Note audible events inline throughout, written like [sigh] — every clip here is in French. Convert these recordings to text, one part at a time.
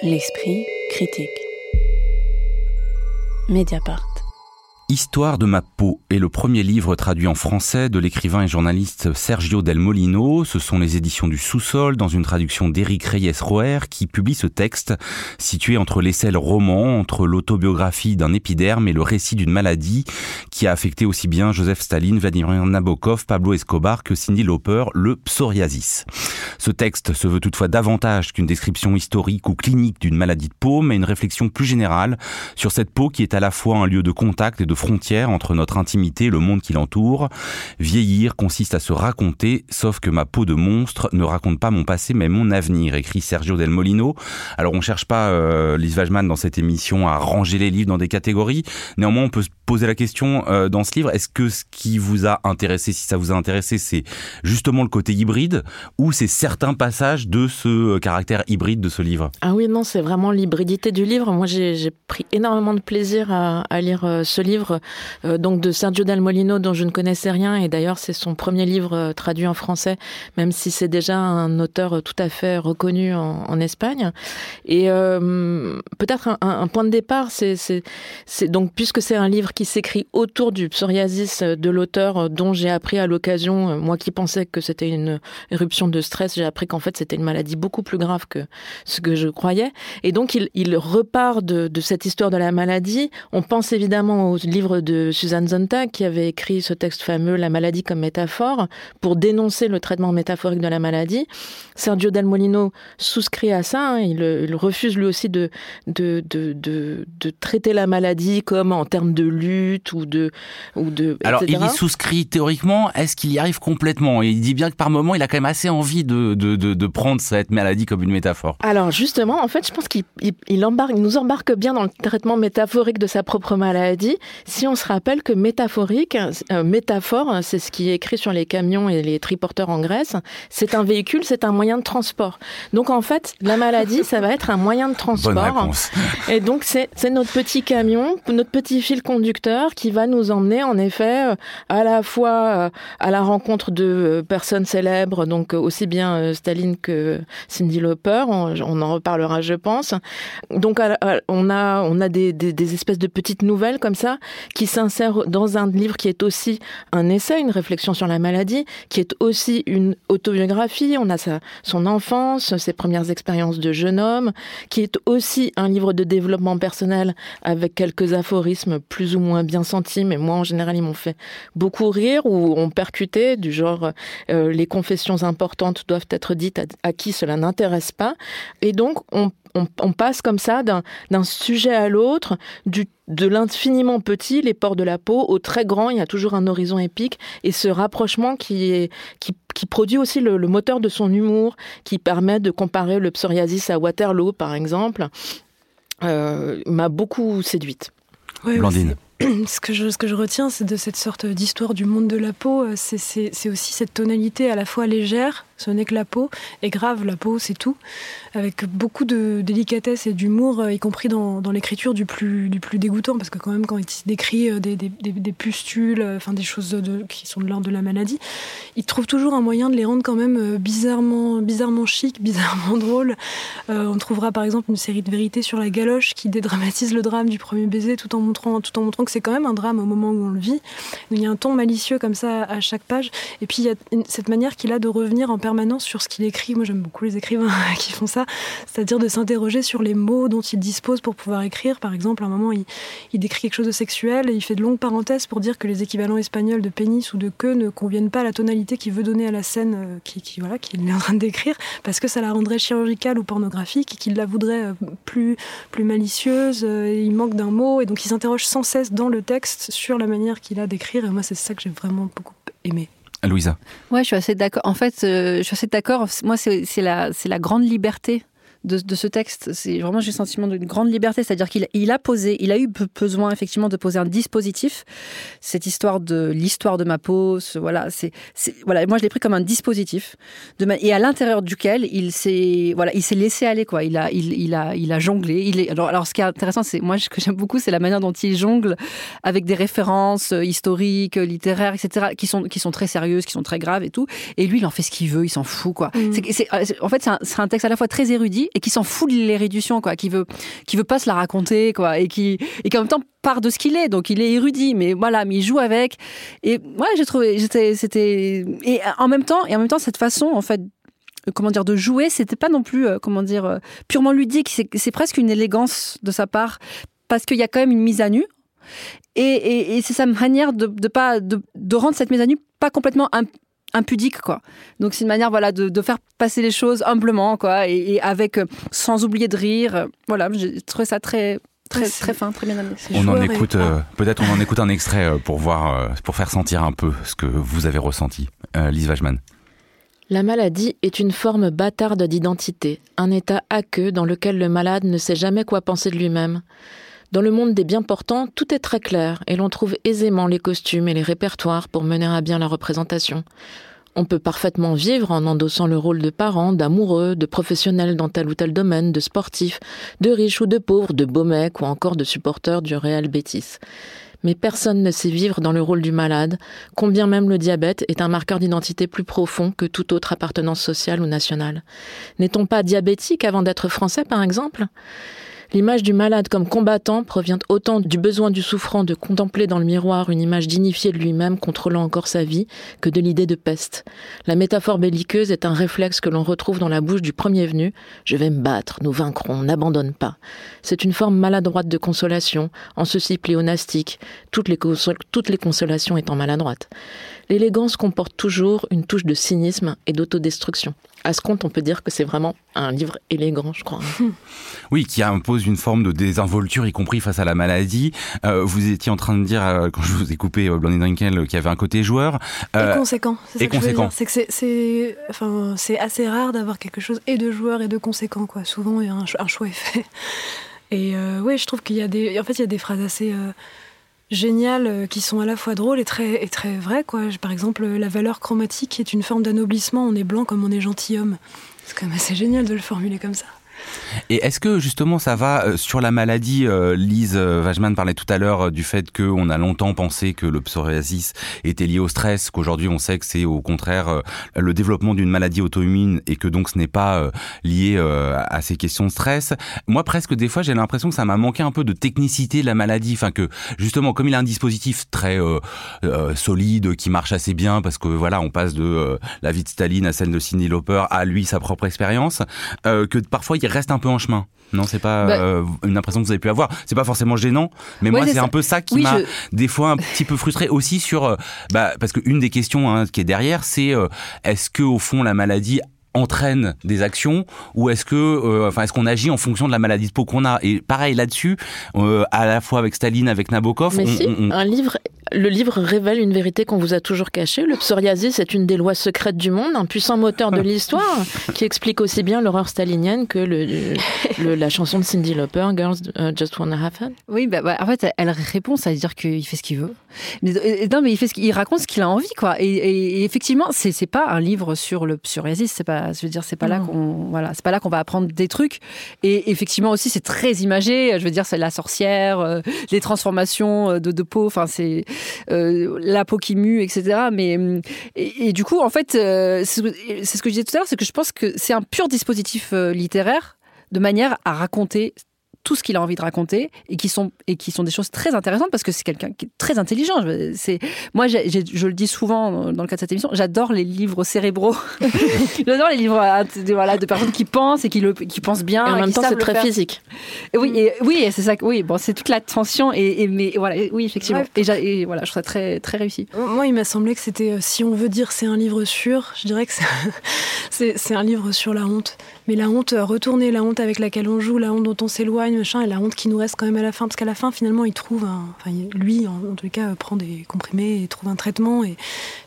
L'esprit critique. Mediapart. Histoire de ma peau est le premier livre traduit en français de l'écrivain et journaliste Sergio Del Molino. Ce sont les éditions du Sous-sol dans une traduction d'Éric Reyes-Roer qui publie ce texte situé entre l'essai le roman, entre l'autobiographie d'un épiderme et le récit d'une maladie qui a affecté aussi bien Joseph Staline, Vladimir Nabokov, Pablo Escobar que Cindy Lauper, le psoriasis. Ce texte se veut toutefois davantage qu'une description historique ou clinique d'une maladie de peau, mais une réflexion plus générale sur cette peau qui est à la fois un lieu de contact et de frontière entre notre intimité et le monde qui l'entoure. Vieillir consiste à se raconter, sauf que ma peau de monstre ne raconte pas mon passé mais mon avenir, écrit Sergio Del Molino. Alors on cherche pas, euh, Lise Wajman, dans cette émission à ranger les livres dans des catégories. Néanmoins, on peut se poser la question euh, dans ce livre, est-ce que ce qui vous a intéressé, si ça vous a intéressé, c'est justement le côté hybride ou c'est certains passages de ce euh, caractère hybride de ce livre? Ah oui, non, c'est vraiment l'hybridité du livre. Moi, j'ai pris énormément de plaisir à, lire euh, ce livre donc de Sergio Del Molino dont je ne connaissais rien. Et d'ailleurs c'est son premier livre traduit en français même si c'est déjà un auteur tout à fait reconnu en, Espagne. Et peut-être un, un, point de départ c'est donc puisque c'est un livre qui s'écrit autour du psoriasis de l'auteur dont j'ai appris à l'occasion moi qui pensais que c'était une éruption de stress j'ai appris qu'en fait c'était une maladie beaucoup plus grave que ce que je croyais. Et donc il, repart de, cette histoire de la maladie. On pense évidemment aux livre de Suzanne Zontag qui avait écrit ce texte fameux La maladie comme métaphore pour dénoncer le traitement métaphorique de la maladie. Sergio Del Molino souscrit à ça, hein, il, refuse lui aussi de traiter la maladie comme en termes de lutte ou de... Ou de Alors il y souscrit théoriquement, est-ce qu'il y arrive complètement? Il dit bien que par moment il a quand même assez envie de, de, de, de prendre cette maladie comme une métaphore. Alors justement, en fait je pense qu'il il, il embarque, il nous embarque bien dans le traitement métaphorique de sa propre maladie si on se rappelle que métaphorique, euh, métaphore, c'est ce qui est écrit sur les camions et les triporteurs en Grèce, c'est un véhicule, c'est un moyen de transport. Donc en fait, la maladie, ça va être un moyen de transport. Et donc c'est notre petit camion, notre petit fil conducteur qui va nous emmener en effet euh, à la fois euh, à la rencontre de personnes célèbres, donc aussi bien Staline que Cindy Lauper, on, en reparlera je pense. Donc on a, on a des, des, espèces de petites nouvelles comme ça qui s'insère dans un livre qui est aussi un essai, une réflexion sur la maladie, qui est aussi une autobiographie. On a sa, son enfance, ses premières expériences de jeune homme, qui est aussi un livre de développement personnel avec quelques aphorismes plus ou moins bien sentis, mais moi en général ils m'ont fait beaucoup rire ou ont percuté, du genre euh, les confessions importantes doivent être dites à, qui cela n'intéresse pas. Et donc on, passe comme ça d'un sujet à l'autre, de l'infiniment petit, les pores de la peau, au très grand, il y a toujours un horizon épique, et ce rapprochement qui, produit aussi le, moteur de son humour, qui permet de comparer le psoriasis à Waterloo, par exemple, euh, m'a beaucoup séduite. Blandine. [clears throat] Ce que, je, ce que je retiens, c'est de cette sorte d'histoire du monde de la peau, c'est aussi cette tonalité à la fois légère, ce n'est que la peau, et grave, la peau, c'est tout, avec beaucoup de délicatesse et d'humour, y compris dans, l'écriture du plus, dégoûtant, parce que quand même, quand il décrit des, des, pustules, enfin des choses qui sont de l'ordre de la maladie, il trouve toujours un moyen de les rendre quand même bizarrement, bizarrement chic, [laughs] bizarrement drôle. Euh, on trouvera par exemple une série de vérités sur la galoche qui dédramatise le drame du premier baiser tout en montrant, tout en montrant que c'est quand même un drame au moment où on le vit. Il y a un ton malicieux comme ça à chaque page, et puis il y a cette manière qu'il a de revenir en sur ce qu'il écrit. Moi, j'aime beaucoup les écrivains [laughs] qui font ça, c'est-à-dire de s'interroger sur les mots dont il dispose pour pouvoir écrire. Par exemple, à un moment, il, il décrit quelque chose de sexuel et il fait de longues parenthèses pour dire que les équivalents espagnols de pénis ou de queue ne conviennent pas à la tonalité qu'il veut donner à la scène euh, qui, qui voilà qu'il est en train d'écrire parce que ça la rendrait chirurgicale ou pornographique et qu'il la voudrait euh, plus plus malicieuse. Euh, il manque d'un mot et donc il s'interroge sans cesse dans le texte sur la manière qu'il a d'écrire et moi c'est ça que j'ai vraiment beaucoup aimé. Louisa. Ouais, je suis assez d'accord. En fait, euh, je suis assez d'accord. Moi, c'est la, la grande liberté de, de ce texte. C'est vraiment j'ai le sentiment d'une grande liberté, c'est-à-dire qu'il il a posé, il a eu besoin effectivement de poser un dispositif. Cette histoire de l'histoire de ma peau, ce, voilà, c'est voilà, moi je l'ai pris comme un dispositif de ma, et à l'intérieur duquel il s'est voilà, il s'est laissé aller quoi. Il a il, il a il a jonglé. Il est alors alors ce qui est intéressant, c'est moi ce que j'aime beaucoup, c'est la manière dont il jongle avec des références historiques, littéraires, etc. qui sont qui sont très sérieuses, qui sont très graves et tout. Et lui, il en fait ce qu'il veut, il s'en fout quoi. Mmh. C'est, en fait, c'est un, c'est un texte à la fois très érudit et qui s'en fout de l'érudition, quoi, qui veut, qui veut pas se la raconter, quoi, et qui, et qui en même temps part de ce qu'il est. Donc il est érudit, mais voilà, mais il joue avec. Et ouais, j'ai trouvé, j'étais, c'était, et en même temps, et en même temps, cette façon, en fait, comment dire, de jouer, c'était pas non plus, euh, comment dire, euh, purement ludique. C'est presque une élégance de sa part parce qu'il y a quand même une mise à nu. Et, c'est sa manière de, pas de, rendre cette mise à nu pas complètement impudique quoi. Donc c'est une manière voilà de, faire passer les choses humblement quoi et, avec euh, sans oublier de rire. Voilà, j'ai trouvé ça très très très fin, très bien amené. On en écoute peut-être on en écoute un extrait pour voir pour faire sentir un peu ce que vous avez ressenti. Lise Wajman. La maladie est une forme bâtarde d'identité, un état aqueux dans lequel le malade ne sait jamais quoi penser de lui-même. Dans le monde des bien portants, tout est très clair et l'on trouve aisément les costumes et les répertoires pour mener à bien la représentation. On peut parfaitement vivre en endossant le rôle de parent, d'amoureux, de professionnel dans tel ou tel domaine, de sportif, de riche ou de pauvre, de beau mec ou encore de supporter du réel bêtise mais personne ne sait vivre dans le rôle du malade, combien même le diabète est un marqueur d'identité plus profond que toute autre appartenance sociale ou nationale. N'est-on pas diabétique avant d'être français, par exemple? L'image du malade comme combattant provient autant du besoin du souffrant de contempler dans le miroir une image dignifiée de lui-même contrôlant encore sa vie que de l'idée de peste. La métaphore belliqueuse est un réflexe que l'on retrouve dans la bouche du premier venu. Je vais me battre, nous vaincrons, n'abandonne pas. C'est une forme maladroite de consolation, en ceci pléonastique, toutes les, toutes les consolations étant maladroites. L'élégance comporte toujours une touche de cynisme et d'autodestruction. À ce compte, on peut dire que c'est vraiment un livre élégant, je crois. [laughs] Oui, qui impose une forme de désinvolture, y compris face à la maladie. Euh, vous étiez en train de dire, euh, quand je vous ai coupé, euh, Blondie Drinkel, qu'il y avait un côté joueur. et conséquent. C'est et conséquent. C'est que c'est, enfin, c'est assez rare d'avoir quelque chose et de joueur et de conséquent, quoi. Souvent, il y a un, un choix est fait. Et oui, je trouve qu'il y a des, en fait, il y a des phrases assez géniales euh, qui sont à la fois drôles et très, et très vraies. Quoi. Par exemple, la valeur chromatique est une forme d'anoblissement. On est blanc comme on est gentilhomme. C'est quand même assez génial de le formuler comme ça. Et est-ce que justement ça va euh, sur la maladie euh, Lise euh, Wajman parlait tout à l'heure du fait qu'on a longtemps pensé que le psoriasis était lié au stress, qu'aujourd'hui on sait que c'est au contraire le développement d'une maladie auto-immune et que donc ce n'est pas lié à ces questions de stress. Moi presque des fois j'ai l'impression que ça m'a manqué un peu de technicité de la maladie, enfin que justement comme il a un dispositif très solide qui marche assez bien parce que voilà on passe de la vie de Staline à celle de Cindy Lauper à lui sa propre expérience, que parfois il reste un peu en chemin. Non, c'est pas bah- euh, une impression que vous avez pu avoir. C'est pas forcément gênant, mais moi c'est un peu ça qui m'a des fois un petit peu frustré aussi sur, euh, bah, parce qu'une des questions hein, qui est derrière, c'est euh, est-ce que au fond la maladie entraîne des actions ou est-ce que enfin est-ce qu'on agit en fonction de la maladie de peau qu'on a? Et pareil là-dessus à la fois avec Staline avec Nabokov Mais si, un livre le livre révèle une vérité qu'on vous a toujours cachée. Le psoriasis est une des lois secrètes du monde, un puissant moteur de l'histoire [laughs] qui explique aussi bien l'horreur stalinienne que le, la chanson de Cindy Lauper, Girls uh, Just Wanna Have Fun. Oui, bah, bah, en fait, elle répond, ça veut dire qu'il fait ce qu'il veut. Mais, non, mais il, fait ce il raconte ce qu'il a envie, quoi. Et, effectivement, c'est, c'est pas un livre sur le psoriasis. C'est pas, je veux dire, c'est pas là qu'on, voilà, c'est pas là qu'on va apprendre des trucs. Et effectivement aussi, c'est très imagé. Je veux dire, c'est la sorcière, euh, les transformations euh, de, de peau. Enfin, c'est euh, la peau qui mue, etc. Mais et, du coup, en fait, c'est ce que je disais tout à l'heure, c'est que je pense que c'est un pur dispositif littéraire de manière à raconter tout ce qu'il a envie de raconter et qui sont et qui sont des choses très intéressantes parce que c'est quelqu'un qui est très intelligent. C'est moi, je le dis souvent dans le cadre de cette émission, j'adore les livres cérébraux. [laughs] j'adore les livres de, voilà de personnes qui pensent et qui le qui pensent bien. Et en même temps, c'est très physique. Et oui, et, oui, c'est ça. Oui, bon, c'est toute la tension et, mais voilà, oui, effectivement. Et, voilà, je trouve ça très très réussi. Moi, il m'a semblé que c'était, euh, si on veut dire c'est un livre sûr, je dirais que c'est [laughs] un livre sur la honte. Mais la honte euh, retournée, la honte avec laquelle on joue, la honte dont on s'éloigne, machin, et la honte qui nous reste quand même à la fin, parce qu'à la fin, finalement, il trouve, enfin, lui, en, tous les cas, prend des comprimés et trouve un traitement, et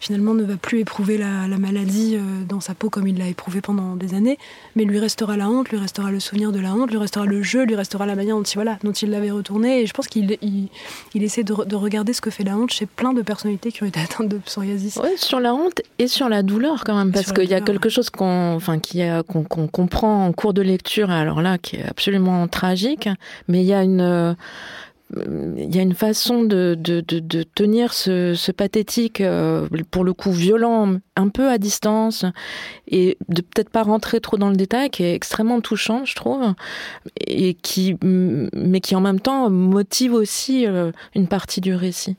finalement ne va plus éprouver la, maladie euh, dans sa peau comme il l'a éprouvé pendant des années, mais lui restera la honte, lui restera le souvenir de la honte, lui restera le jeu, lui restera la manière dont il, voilà, dont il l'avait retourné, et je pense qu'il il, essaie de, regarder ce que fait la honte chez plein de personnalités qui ont été [laughs] atteintes de psoriasis. Oui, sur la honte et sur la douleur quand même, parce qu'il y a quelque chose qu'on, enfin, qui qu'on prend en cours de lecture, alors là, qui est absolument tragique, mais il y a une il y a une façon de, de, de, tenir ce, ce pathétique, euh, pour le coup violent, un peu à distance, et de peut-être pas rentrer trop dans le détail, qui est extrêmement touchant, je trouve, et qui, mais qui en même temps motive aussi euh, une partie du récit.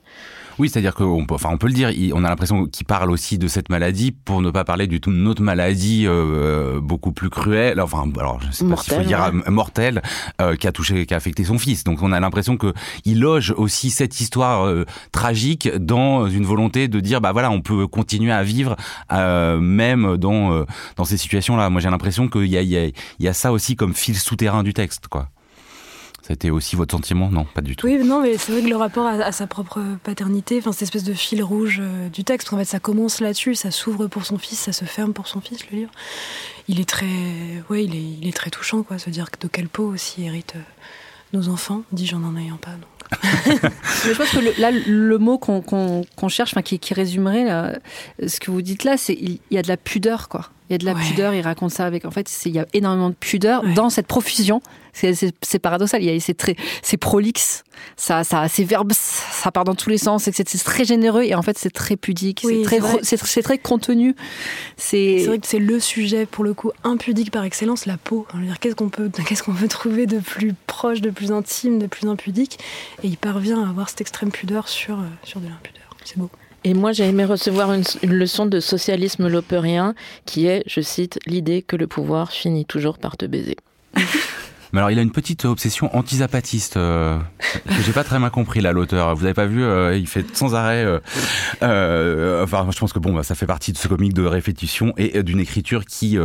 Oui, c'est-à-dire qu'on peut, enfin, on peut le dire, on a l'impression qu'il parle aussi de cette maladie pour ne pas parler d'une autre maladie euh, beaucoup plus cruelle, enfin, alors je sais pas s'il faut dire mortelle, euh, qui a touché, qui a affecté son fils. Donc on a l'impression que il loge aussi cette histoire euh, tragique dans une volonté de dire, bah voilà, on peut continuer à vivre même dans dans ces situations-là. Moi, j'ai l'impression qu'il y a, il y, a, il y a ça aussi comme fil souterrain du texte, quoi. C'était aussi votre sentiment? Non, pas du tout. Oui, non, mais c'est vrai que le rapport à, sa propre paternité, enfin cette espèce de fil rouge euh, du texte, parce qu'en fait ça commence là-dessus, ça s'ouvre pour son fils, ça se ferme pour son fils, le livre. Il est très, ouais, il est, il est très touchant, quoi, se dire de quel pot aussi héritent euh, nos enfants, dis-je en n'en ayant pas. [laughs] [laughs] je pense que le, là, le mot qu'on cherche, enfin qui, qui résumerait là, ce que vous dites là, c'est il y a de la pudeur, quoi. Il y a de la pudeur, il raconte ça avec. En fait, il y a énormément de pudeur dans cette profusion. C'est paradoxal. C'est prolixe. Ça, ça, c'est verbe, ça part dans tous les sens. C'est très généreux et en fait, c'est très pudique. c'est très, c'est très contenu. C'est vrai que c'est le sujet pour le coup impudique par excellence, la peau. Qu'est-ce qu'on peut, [laughs] qu'est-ce qu'on peut trouver de plus proche, de plus intime, de plus impudique? Et il parvient à avoir cette extrême pudeur sur, euh, sur de l'impudeur. C'est beau. Et moi, j'ai aimé recevoir une, leçon de socialisme lopérien qui est, je cite, l'idée que le pouvoir finit toujours par te baiser. [laughs] Mais alors, il a une petite obsession anti-zapatiste euh, que j'ai pas très bien compris là, l'auteur. Vous avez pas vu euh, Il fait sans arrêt. Euh, euh, enfin, je pense que bon, bah, ça fait partie de ce comique de répétition et euh, d'une écriture qui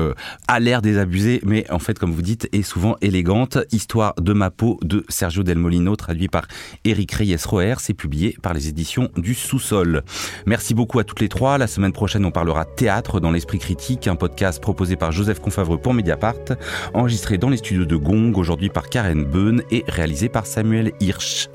a l'air désabusée, mais en fait, comme vous dites, est souvent élégante. Histoire de ma peau de Sergio Del Molino, traduit par Eric Reyes-Roer. C'est publié par les éditions du Sous-sol. Merci beaucoup à toutes les trois. La semaine prochaine, on parlera théâtre dans l'esprit critique, un podcast proposé par Joseph Confavreux pour Mediapart, enregistré dans les studios de Gong aujourd'hui par Karen Beun et réalisé par Samuel Hirsch.